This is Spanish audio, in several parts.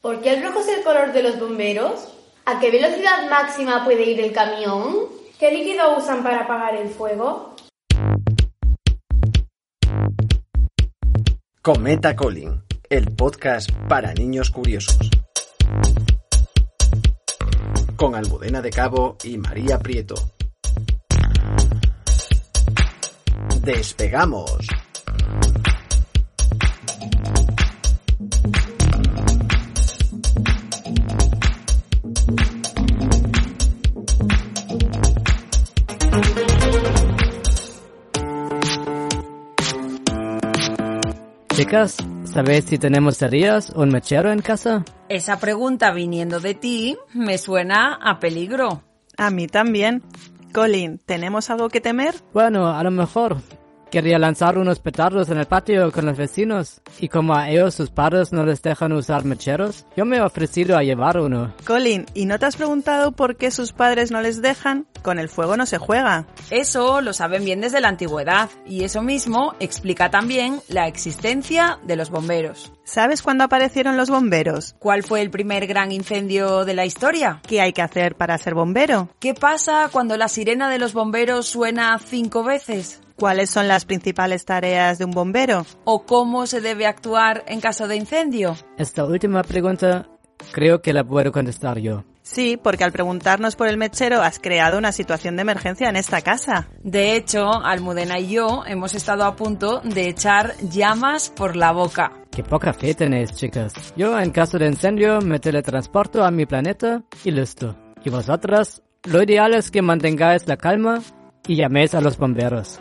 ¿Por qué el rojo es el color de los bomberos? ¿A qué velocidad máxima puede ir el camión? ¿Qué líquido usan para apagar el fuego? Cometa Colin, el podcast para niños curiosos. Con Almudena de Cabo y María Prieto. ¡Despegamos! Chicas, ¿sabéis si tenemos cerillas o un mechero en casa? Esa pregunta viniendo de ti me suena a peligro. A mí también. Colin, ¿tenemos algo que temer? Bueno, a lo mejor. Quería lanzar unos petardos en el patio con los vecinos y como a ellos sus padres no les dejan usar mecheros, yo me he ofrecido a llevar uno. Colin, ¿y no te has preguntado por qué sus padres no les dejan? Con el fuego no se juega. Eso lo saben bien desde la antigüedad y eso mismo explica también la existencia de los bomberos. ¿Sabes cuándo aparecieron los bomberos? ¿Cuál fue el primer gran incendio de la historia? ¿Qué hay que hacer para ser bombero? ¿Qué pasa cuando la sirena de los bomberos suena cinco veces? ¿Cuáles son las principales tareas de un bombero? ¿O cómo se debe actuar en caso de incendio? Esta última pregunta creo que la puedo contestar yo. Sí, porque al preguntarnos por el mechero has creado una situación de emergencia en esta casa. De hecho, Almudena y yo hemos estado a punto de echar llamas por la boca. Qué poca fe tenéis, chicas. Yo, en caso de incendio, me teletransporto a mi planeta y listo. Y vosotras, lo ideal es que mantengáis la calma y llaméis a los bomberos.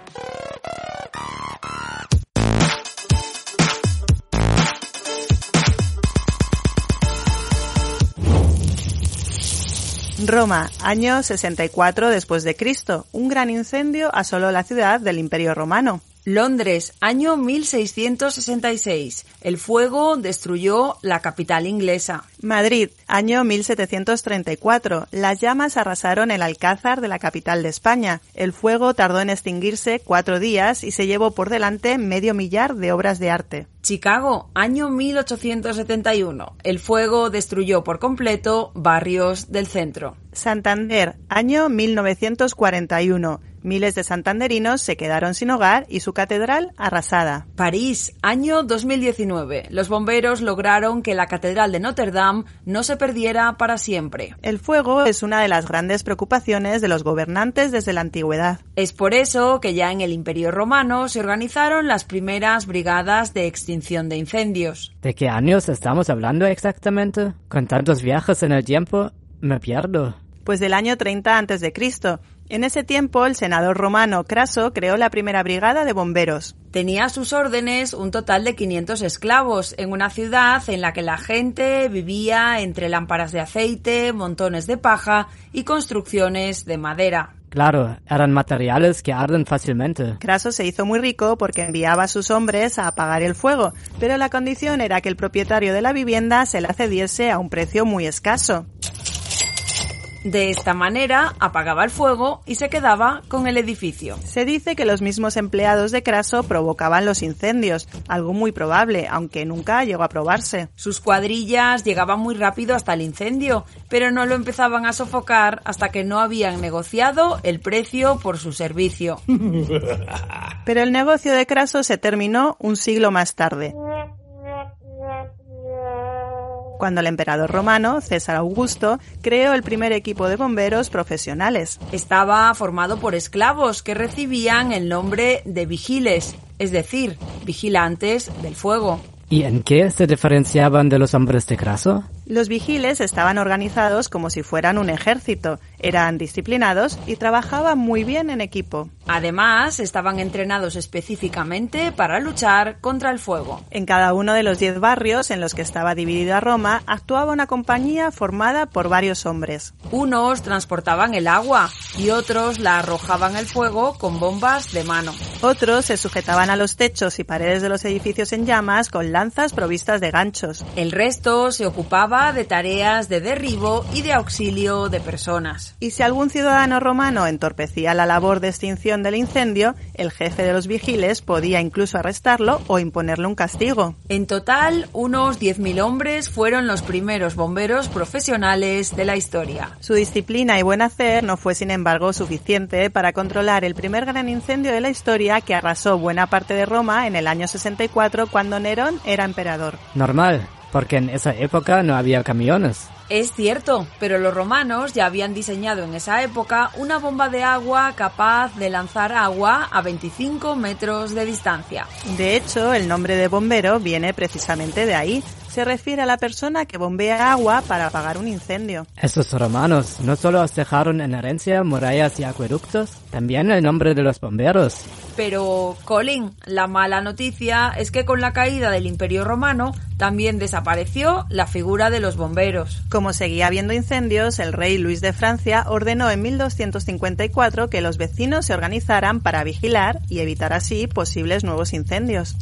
Roma, año 64 después de Cristo. Un gran incendio asoló la ciudad del Imperio Romano. Londres, año 1666. El fuego destruyó la capital inglesa. Madrid, año 1734. Las llamas arrasaron el alcázar de la capital de España. El fuego tardó en extinguirse cuatro días y se llevó por delante medio millar de obras de arte. Chicago, año 1871. El fuego destruyó por completo barrios del centro. Santander, año 1941. Miles de santanderinos se quedaron sin hogar y su catedral arrasada. París, año 2019. Los bomberos lograron que la catedral de Notre Dame no se perdiera para siempre. El fuego es una de las grandes preocupaciones de los gobernantes desde la antigüedad. Es por eso que ya en el Imperio Romano se organizaron las primeras brigadas de extinción de incendios. ¿De qué años estamos hablando exactamente? Con tantos viajes en el tiempo, me pierdo. Pues del año 30 antes de Cristo. En ese tiempo, el senador romano Craso creó la primera brigada de bomberos. Tenía a sus órdenes un total de 500 esclavos en una ciudad en la que la gente vivía entre lámparas de aceite, montones de paja y construcciones de madera. Claro, eran materiales que arden fácilmente. Craso se hizo muy rico porque enviaba a sus hombres a apagar el fuego, pero la condición era que el propietario de la vivienda se la cediese a un precio muy escaso. De esta manera apagaba el fuego y se quedaba con el edificio. Se dice que los mismos empleados de Craso provocaban los incendios, algo muy probable, aunque nunca llegó a probarse. Sus cuadrillas llegaban muy rápido hasta el incendio, pero no lo empezaban a sofocar hasta que no habían negociado el precio por su servicio. Pero el negocio de Craso se terminó un siglo más tarde cuando el emperador romano, César Augusto, creó el primer equipo de bomberos profesionales. Estaba formado por esclavos que recibían el nombre de vigiles, es decir, vigilantes del fuego. ¿Y en qué se diferenciaban de los hombres de Craso? Los vigiles estaban organizados como si fueran un ejército, eran disciplinados y trabajaban muy bien en equipo. Además, estaban entrenados específicamente para luchar contra el fuego. En cada uno de los diez barrios en los que estaba dividida Roma actuaba una compañía formada por varios hombres. Unos transportaban el agua y otros la arrojaban al fuego con bombas de mano. Otros se sujetaban a los techos y paredes de los edificios en llamas con lanzas provistas de ganchos. El resto se ocupaba de tareas de derribo y de auxilio de personas. Y si algún ciudadano romano entorpecía la labor de extinción del incendio, el jefe de los vigiles podía incluso arrestarlo o imponerle un castigo. En total, unos 10.000 hombres fueron los primeros bomberos profesionales de la historia. Su disciplina y buen hacer no fue, sin embargo, suficiente para controlar el primer gran incendio de la historia que arrasó buena parte de Roma en el año 64 cuando Nerón era emperador. Normal, porque en esa época no había camiones. Es cierto, pero los romanos ya habían diseñado en esa época una bomba de agua capaz de lanzar agua a 25 metros de distancia. De hecho, el nombre de bombero viene precisamente de ahí. Se refiere a la persona que bombea agua para apagar un incendio. Esos romanos no solo dejaron en herencia murallas y acueductos, también el nombre de los bomberos. Pero, Colin, la mala noticia es que con la caída del Imperio Romano también desapareció la figura de los bomberos. Como seguía habiendo incendios, el rey Luis de Francia ordenó en 1254 que los vecinos se organizaran para vigilar y evitar así posibles nuevos incendios.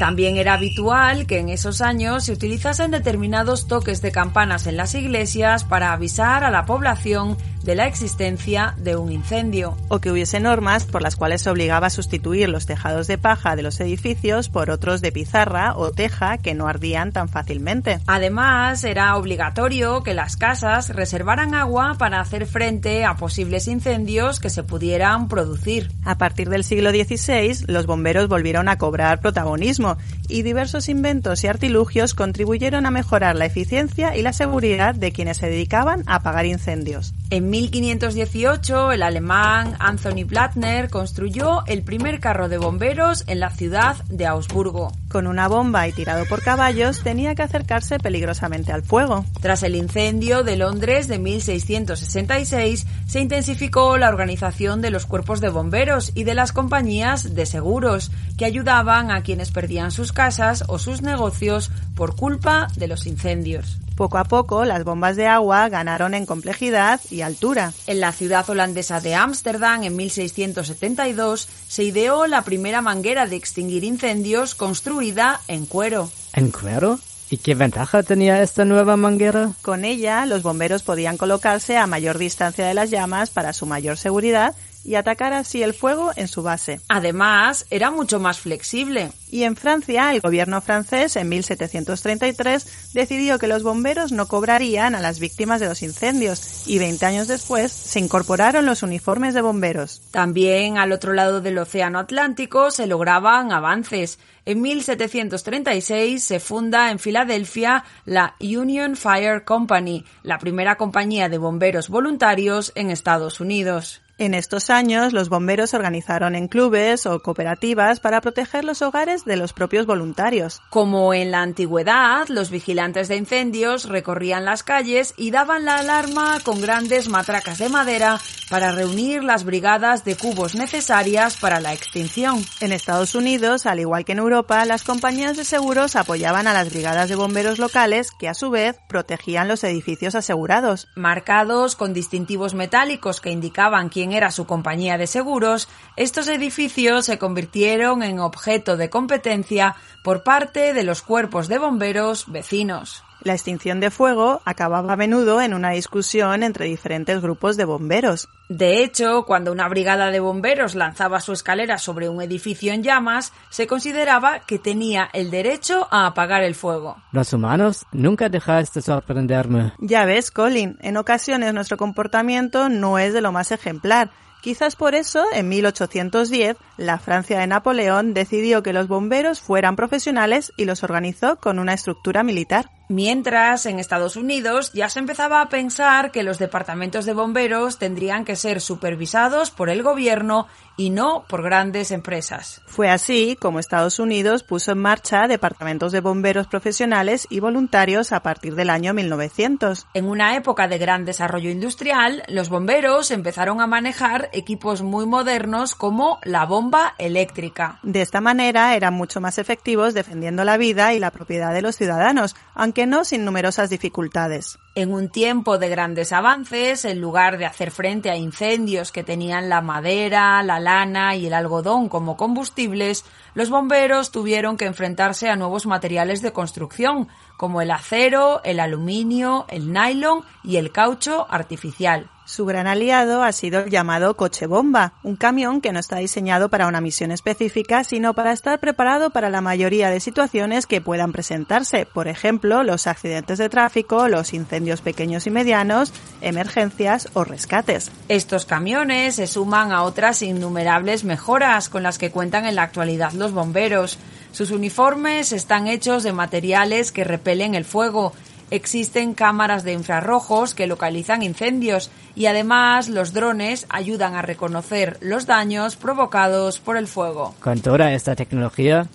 También era habitual que en esos años se utilizasen determinados toques de campanas en las iglesias para avisar a la población de la existencia de un incendio. O que hubiese normas por las cuales se obligaba a sustituir los tejados de paja de los edificios por otros de pizarra o teja que no ardían tan fácilmente. Además, era obligatorio que las casas reservaran agua para hacer frente a posibles incendios que se pudieran producir. A partir del siglo XVI, los bomberos volvieron a cobrar protagonismo y diversos inventos y artilugios contribuyeron a mejorar la eficiencia y la seguridad de quienes se dedicaban a apagar incendios. En 1518, el alemán Anthony Blattner construyó el primer carro de bomberos en la ciudad de Augsburgo. Con una bomba y tirado por caballos, tenía que acercarse peligrosamente al fuego. Tras el incendio de Londres de 1666, se intensificó la organización de los cuerpos de bomberos y de las compañías de seguros, que ayudaban a quienes perdían sus casas o sus negocios por culpa de los incendios. Poco a poco, las bombas de agua ganaron en complejidad y altura. En la ciudad holandesa de Ámsterdam, en 1672, se ideó la primera manguera de extinguir incendios construida en cuero. ¿En cuero? ¿Y qué ventaja tenía esta nueva manguera? Con ella, los bomberos podían colocarse a mayor distancia de las llamas para su mayor seguridad y atacar así el fuego en su base. Además, era mucho más flexible. Y en Francia, el gobierno francés en 1733 decidió que los bomberos no cobrarían a las víctimas de los incendios y 20 años después se incorporaron los uniformes de bomberos. También al otro lado del Océano Atlántico se lograban avances. En 1736 se funda en Filadelfia la Union Fire Company, la primera compañía de bomberos voluntarios en Estados Unidos. En estos años, los bomberos se organizaron en clubes o cooperativas para proteger los hogares de los propios voluntarios. Como en la antigüedad, los vigilantes de incendios recorrían las calles y daban la alarma con grandes matracas de madera para reunir las brigadas de cubos necesarias para la extinción. En Estados Unidos, al igual que en Europa, las compañías de seguros apoyaban a las brigadas de bomberos locales que a su vez protegían los edificios asegurados. Marcados con distintivos metálicos que indicaban quién era su compañía de seguros, estos edificios se convirtieron en objeto de competencia por parte de los cuerpos de bomberos vecinos. La extinción de fuego acababa a menudo en una discusión entre diferentes grupos de bomberos. De hecho, cuando una brigada de bomberos lanzaba su escalera sobre un edificio en llamas, se consideraba que tenía el derecho a apagar el fuego. Los humanos nunca dejáis de sorprenderme. Ya ves, Colin, en ocasiones nuestro comportamiento no es de lo más ejemplar. Quizás por eso, en 1810, la Francia de Napoleón decidió que los bomberos fueran profesionales y los organizó con una estructura militar. Mientras, en Estados Unidos ya se empezaba a pensar que los departamentos de bomberos tendrían que ser supervisados por el gobierno y no por grandes empresas. Fue así como Estados Unidos puso en marcha departamentos de bomberos profesionales y voluntarios a partir del año 1900. En una época de gran desarrollo industrial, los bomberos empezaron a manejar equipos muy modernos como la bomba eléctrica. De esta manera eran mucho más efectivos defendiendo la vida y la propiedad de los ciudadanos, aunque sin numerosas dificultades. En un tiempo de grandes avances, en lugar de hacer frente a incendios que tenían la madera, la lana y el algodón como combustibles, los bomberos tuvieron que enfrentarse a nuevos materiales de construcción, como el acero, el aluminio, el nylon y el caucho artificial. Su gran aliado ha sido el llamado coche bomba, un camión que no está diseñado para una misión específica, sino para estar preparado para la mayoría de situaciones que puedan presentarse, por ejemplo, los accidentes de tráfico, los incendios pequeños y medianos, emergencias o rescates. Estos camiones se suman a otras innumerables mejoras con las que cuentan en la actualidad los bomberos. Sus uniformes están hechos de materiales que repelen el fuego Existen cámaras de infrarrojos que localizan incendios y además los drones ayudan a reconocer los daños provocados por el fuego. Con toda esta tecnología,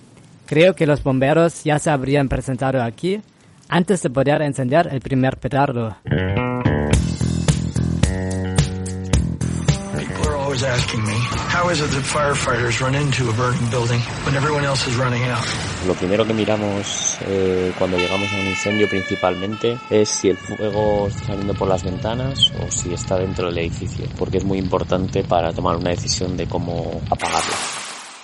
creo que los bomberos ya se habrían presentado aquí antes de poder encender el primer petardo. Lo primero que miramos eh, cuando llegamos a un incendio principalmente es si el fuego está saliendo por las ventanas o si está dentro del edificio, porque es muy importante para tomar una decisión de cómo apagarlo.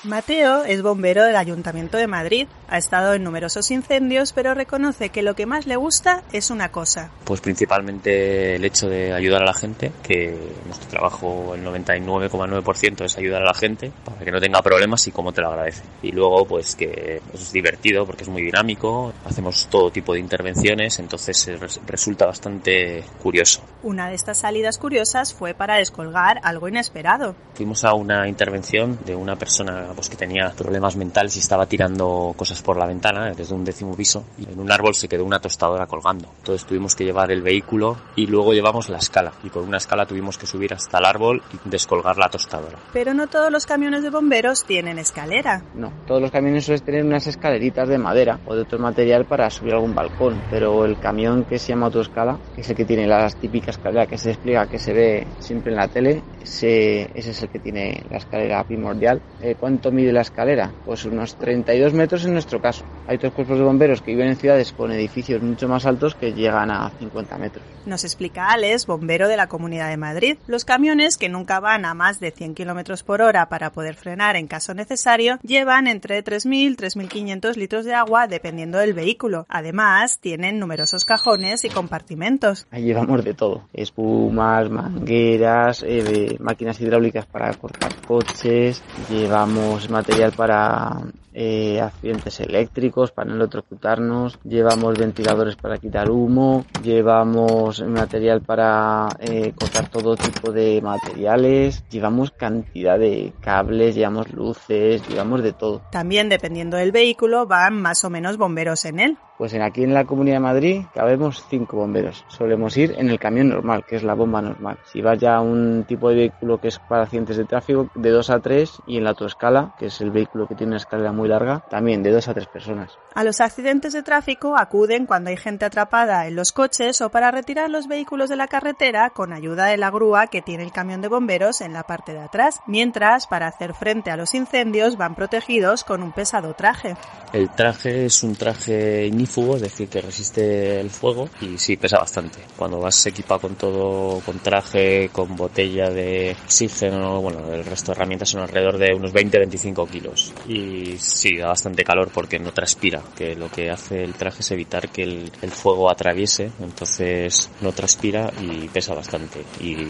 Mateo es bombero del Ayuntamiento de Madrid. Ha estado en numerosos incendios, pero reconoce que lo que más le gusta es una cosa. Pues principalmente el hecho de ayudar a la gente, que nuestro trabajo el 99,9% es ayudar a la gente para que no tenga problemas y cómo te lo agradece. Y luego pues que es divertido porque es muy dinámico, hacemos todo tipo de intervenciones, entonces resulta bastante curioso. Una de estas salidas curiosas fue para descolgar algo inesperado. Fuimos a una intervención de una persona pues, que tenía problemas mentales y estaba tirando cosas por la ventana desde un décimo piso y en un árbol se quedó una tostadora colgando. Entonces tuvimos que llevar el vehículo y luego llevamos la escala y con una escala tuvimos que subir hasta el árbol y descolgar la tostadora. Pero no todos los camiones de bomberos tienen escalera. No, todos los camiones suelen tener unas escaleritas de madera o de otro material para subir algún balcón, pero el camión que se llama autoescala, que es el que tiene las típicas escaleras que se despliega, que se ve siempre en la tele, ese, ese es el que tiene la escalera primordial. Eh, ¿Cuánto mide la escalera? Pues unos 32 metros en nuestro caso. Hay otros cuerpos de bomberos que viven en ciudades con edificios mucho más altos que llegan a 50 metros. Nos explica Alex, bombero de la Comunidad de Madrid. Los camiones, que nunca van a más de 100 kilómetros por hora para poder frenar en caso necesario, llevan entre 3.000 y 3.500 litros de agua dependiendo del vehículo. Además, tienen numerosos cajones y compartimentos. Ahí llevamos de todo: espumas, mangueras, eh, máquinas hidráulicas para cortar coches, llevamos material para eh, accidentes eléctricos para no electrocutarnos, llevamos ventiladores para quitar humo, llevamos material para eh, cortar todo tipo de materiales, llevamos cantidad de cables, llevamos luces, llevamos de todo. También dependiendo del vehículo van más o menos bomberos en él. Pues en aquí en la Comunidad de Madrid cabemos cinco bomberos. Solemos ir en el camión normal, que es la bomba normal. Si vas ya a un tipo de vehículo que es para accidentes de tráfico, de dos a tres, y en la autoescala, que es el vehículo que tiene una escalera muy larga, también de dos a tres personas. A los accidentes de tráfico acuden cuando hay gente atrapada en los coches o para retirar los vehículos de la carretera con ayuda de la grúa que tiene el camión de bomberos en la parte de atrás, mientras para hacer frente a los incendios van protegidos con un pesado traje. El traje es un traje ignífugo, es decir, que resiste el fuego y sí pesa bastante. Cuando vas equipado con todo, con traje, con botella de oxígeno, bueno, el resto de herramientas son alrededor de unos 20-25 kilos. Y sí, da bastante calor porque no transpira, que lo que hace el traje es evitar que el, el fuego atraviese, entonces no transpira y pesa bastante y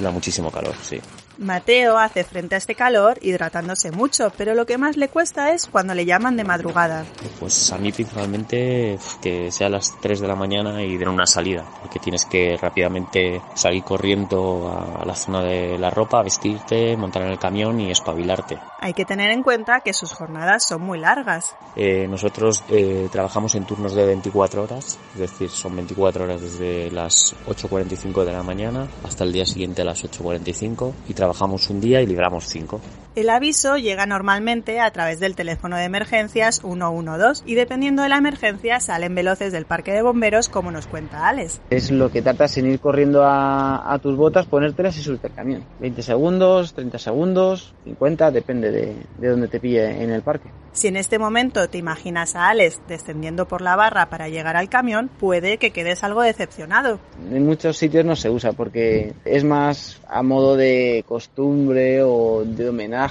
da muchísimo calor, sí. Mateo hace frente a este calor hidratándose mucho, pero lo que más le cuesta es cuando le llaman de madrugada. Pues a mí principalmente que sea a las 3 de la mañana y den una salida, porque tienes que rápidamente salir corriendo a la zona de la ropa, vestirte, montar en el camión y espabilarte. Hay que tener en cuenta que sus jornadas son muy largas. Eh, nosotros eh, trabajamos en turnos de 24 horas, es decir, son 24 horas desde las 8.45 de la mañana hasta el día siguiente a las 8.45 y trabajamos un día y libramos cinco. El aviso llega normalmente a través del teléfono de emergencias 112 y dependiendo de la emergencia salen veloces del parque de bomberos como nos cuenta Alex. Es lo que tratas en ir corriendo a, tus botas, ponértelas y subirte al camión. 20 segundos, 30 segundos, 50, depende de, de dónde te pille en el parque. Si en este momento te imaginas a Alex descendiendo por la barra para llegar al camión, puede que quedes algo decepcionado. En muchos sitios no se usa porque es más a modo de costumbre o de homenaje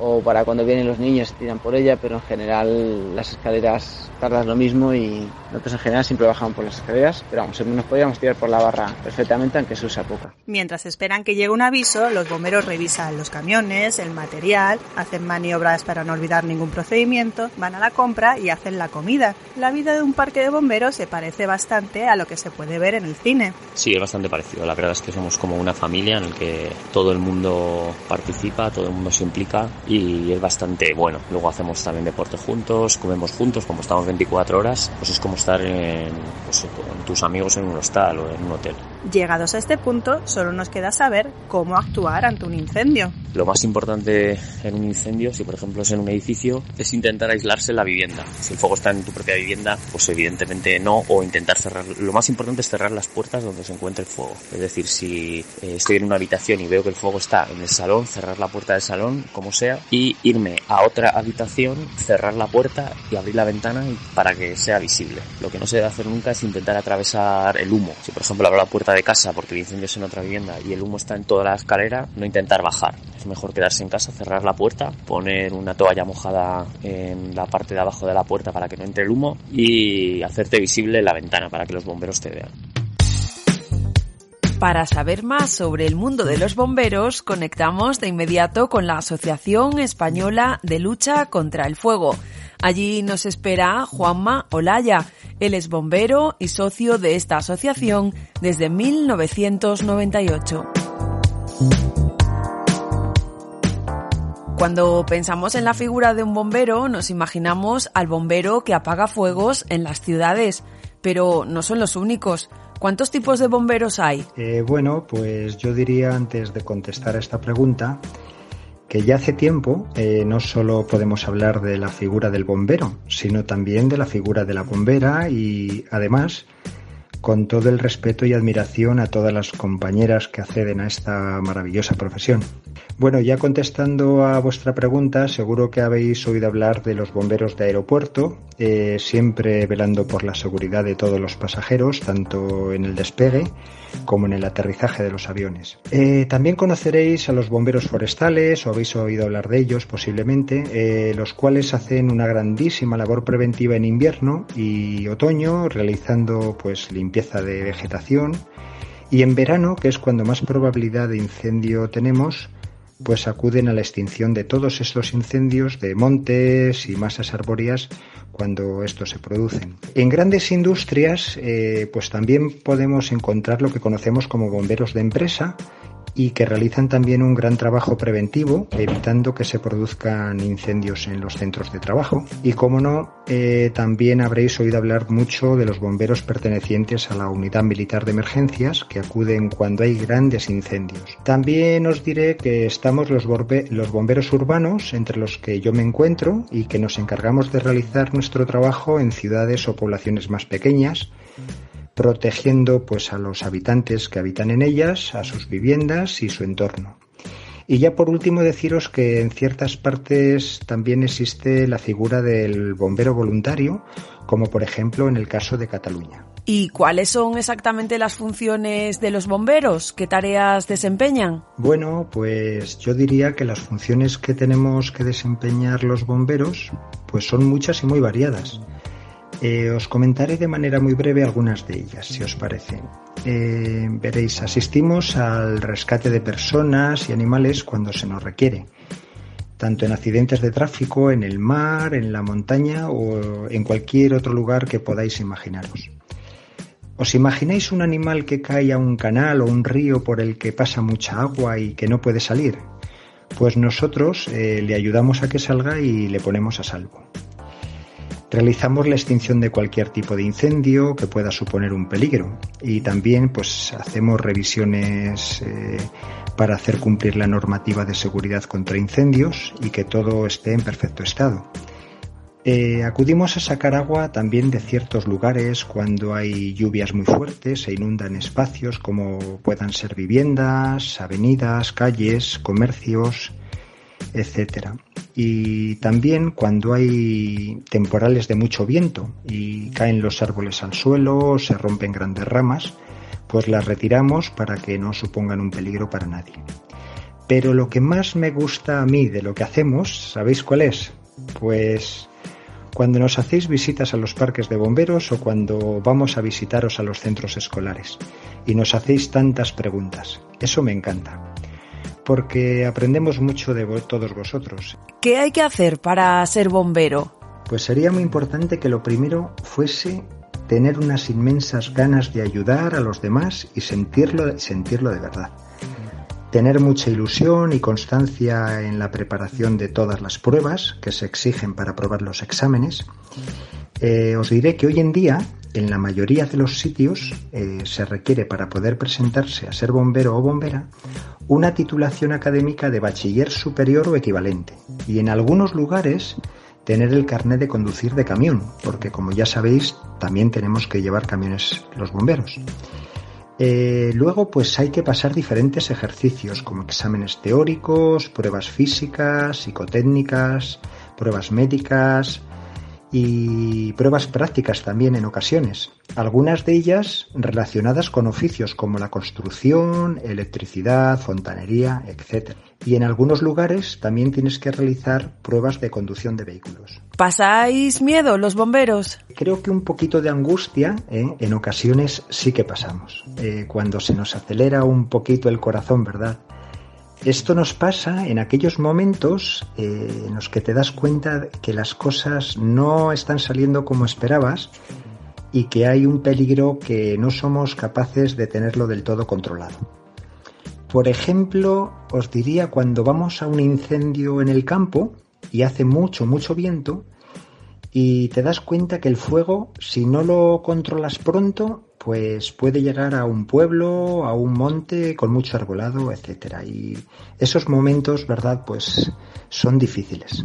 o para cuando vienen los niños tiran por ella, pero en general las escaleras tardan lo mismo y nosotros en general siempre bajamos por las escaleras, pero vamos, nos podríamos tirar por la barra perfectamente aunque se usa poca. Mientras esperan que llegue un aviso, los bomberos revisan los camiones, el material, hacen maniobras para no olvidar ningún procedimiento, van a la compra y hacen la comida. La vida de un parque de bomberos se parece bastante a lo que se puede ver en el cine. Sí, es bastante parecido. La verdad es que somos como una familia en la que todo el mundo participa, todo el mundo se implica y es bastante bueno. Luego hacemos también deporte juntos, comemos juntos, como estamos 24 horas, pues es como estar pues, con tus amigos en un hostal o en un hotel. Llegados a este punto, solo nos queda saber cómo actuar ante un incendio. Lo más importante en un incendio, si por ejemplo es en un edificio, es intentar aislarse la vivienda. Si el fuego está en tu propia vivienda, pues evidentemente no, o intentar cerrar. Lo más importante es cerrar las puertas donde se encuentre el fuego. Es decir, si eh, estoy en una habitación y veo que el fuego está en el salón, cerrar la puerta del salón, como sea, y irme a otra habitación, cerrar la puerta y abrir la ventana para que sea visible. Lo que no se debe hacer nunca es intentar atravesar el humo. Si por ejemplo abro la puerta de casa porque el incendio es en otra vivienda y el humo está en toda la escalera, no intentar bajar. Es mejor quedarse en casa, cerrar la puerta, poner una toalla mojada en la parte de abajo de la puerta para que no entre el humo y hacerte visible la ventana para que los bomberos te vean. Para saber más sobre el mundo de los bomberos, conectamos de inmediato con la Asociación Española de Lucha contra el Fuego. Allí nos espera Juanma Olaya. Él es bombero y socio de esta asociación desde 1998. Cuando pensamos en la figura de un bombero, nos imaginamos al bombero que apaga fuegos en las ciudades, pero no son los únicos. ¿Cuántos tipos de bomberos hay? Eh, bueno, pues yo diría antes de contestar a esta pregunta que ya hace tiempo eh, no solo podemos hablar de la figura del bombero, sino también de la figura de la bombera y además con todo el respeto y admiración a todas las compañeras que acceden a esta maravillosa profesión. Bueno, ya contestando a vuestra pregunta, seguro que habéis oído hablar de los bomberos de aeropuerto, eh, siempre velando por la seguridad de todos los pasajeros, tanto en el despegue como en el aterrizaje de los aviones. Eh, también conoceréis a los bomberos forestales, o habéis oído hablar de ellos posiblemente, eh, los cuales hacen una grandísima labor preventiva en invierno y otoño, realizando pues limpieza de vegetación, y en verano, que es cuando más probabilidad de incendio tenemos, pues acuden a la extinción de todos estos incendios de montes y masas arbóreas cuando estos se producen. En grandes industrias, eh, pues también podemos encontrar lo que conocemos como bomberos de empresa, y que realizan también un gran trabajo preventivo, evitando que se produzcan incendios en los centros de trabajo. Y como no, eh, también habréis oído hablar mucho de los bomberos pertenecientes a la unidad militar de emergencias que acuden cuando hay grandes incendios. También os diré que estamos los, los bomberos urbanos, entre los que yo me encuentro, y que nos encargamos de realizar nuestro trabajo en ciudades o poblaciones más pequeñas protegiendo pues a los habitantes que habitan en ellas, a sus viviendas y su entorno. Y ya por último deciros que en ciertas partes también existe la figura del bombero voluntario, como por ejemplo en el caso de Cataluña. ¿Y cuáles son exactamente las funciones de los bomberos? ¿Qué tareas desempeñan? Bueno, pues yo diría que las funciones que tenemos que desempeñar los bomberos pues son muchas y muy variadas. Eh, os comentaré de manera muy breve algunas de ellas, si os parece. Eh, veréis, asistimos al rescate de personas y animales cuando se nos requiere, tanto en accidentes de tráfico, en el mar, en la montaña o en cualquier otro lugar que podáis imaginaros. ¿Os imagináis un animal que cae a un canal o un río por el que pasa mucha agua y que no puede salir? Pues nosotros eh, le ayudamos a que salga y le ponemos a salvo. Realizamos la extinción de cualquier tipo de incendio que pueda suponer un peligro y también pues hacemos revisiones eh, para hacer cumplir la normativa de seguridad contra incendios y que todo esté en perfecto estado. Eh, acudimos a sacar agua también de ciertos lugares cuando hay lluvias muy fuertes e inundan espacios como puedan ser viviendas, avenidas, calles, comercios, etcétera. Y también cuando hay temporales de mucho viento y caen los árboles al suelo, se rompen grandes ramas, pues las retiramos para que no supongan un peligro para nadie. Pero lo que más me gusta a mí de lo que hacemos, ¿sabéis cuál es? Pues cuando nos hacéis visitas a los parques de bomberos o cuando vamos a visitaros a los centros escolares y nos hacéis tantas preguntas. Eso me encanta porque aprendemos mucho de todos vosotros. ¿Qué hay que hacer para ser bombero? Pues sería muy importante que lo primero fuese tener unas inmensas ganas de ayudar a los demás y sentirlo, sentirlo de verdad. Tener mucha ilusión y constancia en la preparación de todas las pruebas que se exigen para aprobar los exámenes. Eh, os diré que hoy en día, en la mayoría de los sitios, eh, se requiere para poder presentarse a ser bombero o bombera una titulación académica de bachiller superior o equivalente y en algunos lugares tener el carnet de conducir de camión, porque como ya sabéis también tenemos que llevar camiones los bomberos. Eh, luego pues hay que pasar diferentes ejercicios como exámenes teóricos, pruebas físicas, psicotécnicas, pruebas médicas, y pruebas prácticas también en ocasiones, algunas de ellas relacionadas con oficios como la construcción, electricidad, fontanería, etc. Y en algunos lugares también tienes que realizar pruebas de conducción de vehículos. ¿Pasáis miedo los bomberos? Creo que un poquito de angustia ¿eh? en ocasiones sí que pasamos. Eh, cuando se nos acelera un poquito el corazón, ¿verdad? Esto nos pasa en aquellos momentos eh, en los que te das cuenta que las cosas no están saliendo como esperabas y que hay un peligro que no somos capaces de tenerlo del todo controlado. Por ejemplo, os diría cuando vamos a un incendio en el campo y hace mucho, mucho viento y te das cuenta que el fuego, si no lo controlas pronto, pues puede llegar a un pueblo, a un monte con mucho arbolado, etcétera. Y esos momentos, ¿verdad? Pues son difíciles.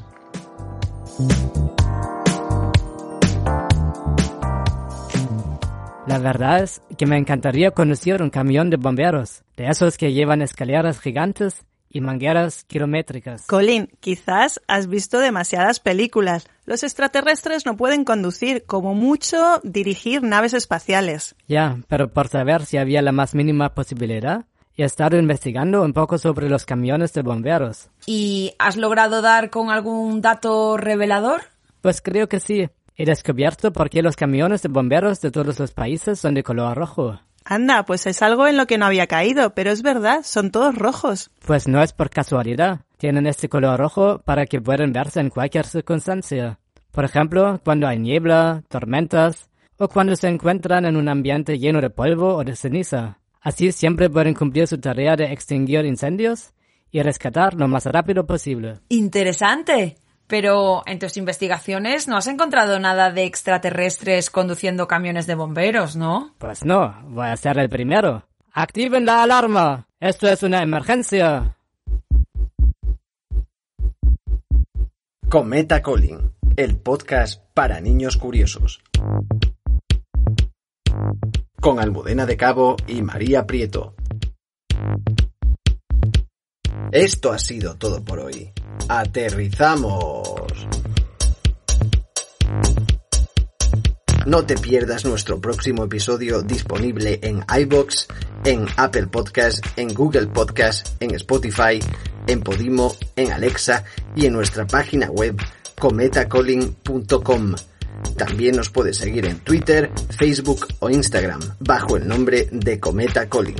La verdad es que me encantaría conocer un camión de bomberos, de esos que llevan escaleras gigantes y mangueras kilométricas. Colin, quizás has visto demasiadas películas. Los extraterrestres no pueden conducir, como mucho dirigir naves espaciales. Ya, pero por saber si había la más mínima posibilidad, he estado investigando un poco sobre los camiones de bomberos. ¿Y has logrado dar con algún dato revelador? Pues creo que sí. He descubierto por qué los camiones de bomberos de todos los países son de color rojo. Anda, pues es algo en lo que no había caído, pero es verdad, son todos rojos. Pues no es por casualidad. Tienen este color rojo para que puedan verse en cualquier circunstancia. Por ejemplo, cuando hay niebla, tormentas, o cuando se encuentran en un ambiente lleno de polvo o de ceniza. Así siempre pueden cumplir su tarea de extinguir incendios y rescatar lo más rápido posible. Interesante. Pero en tus investigaciones no has encontrado nada de extraterrestres conduciendo camiones de bomberos, ¿no? Pues no, voy a ser el primero. Activen la alarma. Esto es una emergencia. Cometa Colin, el podcast para niños curiosos. Con Almudena de Cabo y María Prieto. Esto ha sido todo por hoy. Aterrizamos. No te pierdas nuestro próximo episodio disponible en iBox, en Apple Podcast, en Google Podcast, en Spotify, en Podimo, en Alexa y en nuestra página web cometacolin.com. También nos puedes seguir en Twitter, Facebook o Instagram bajo el nombre de Cometa Colin.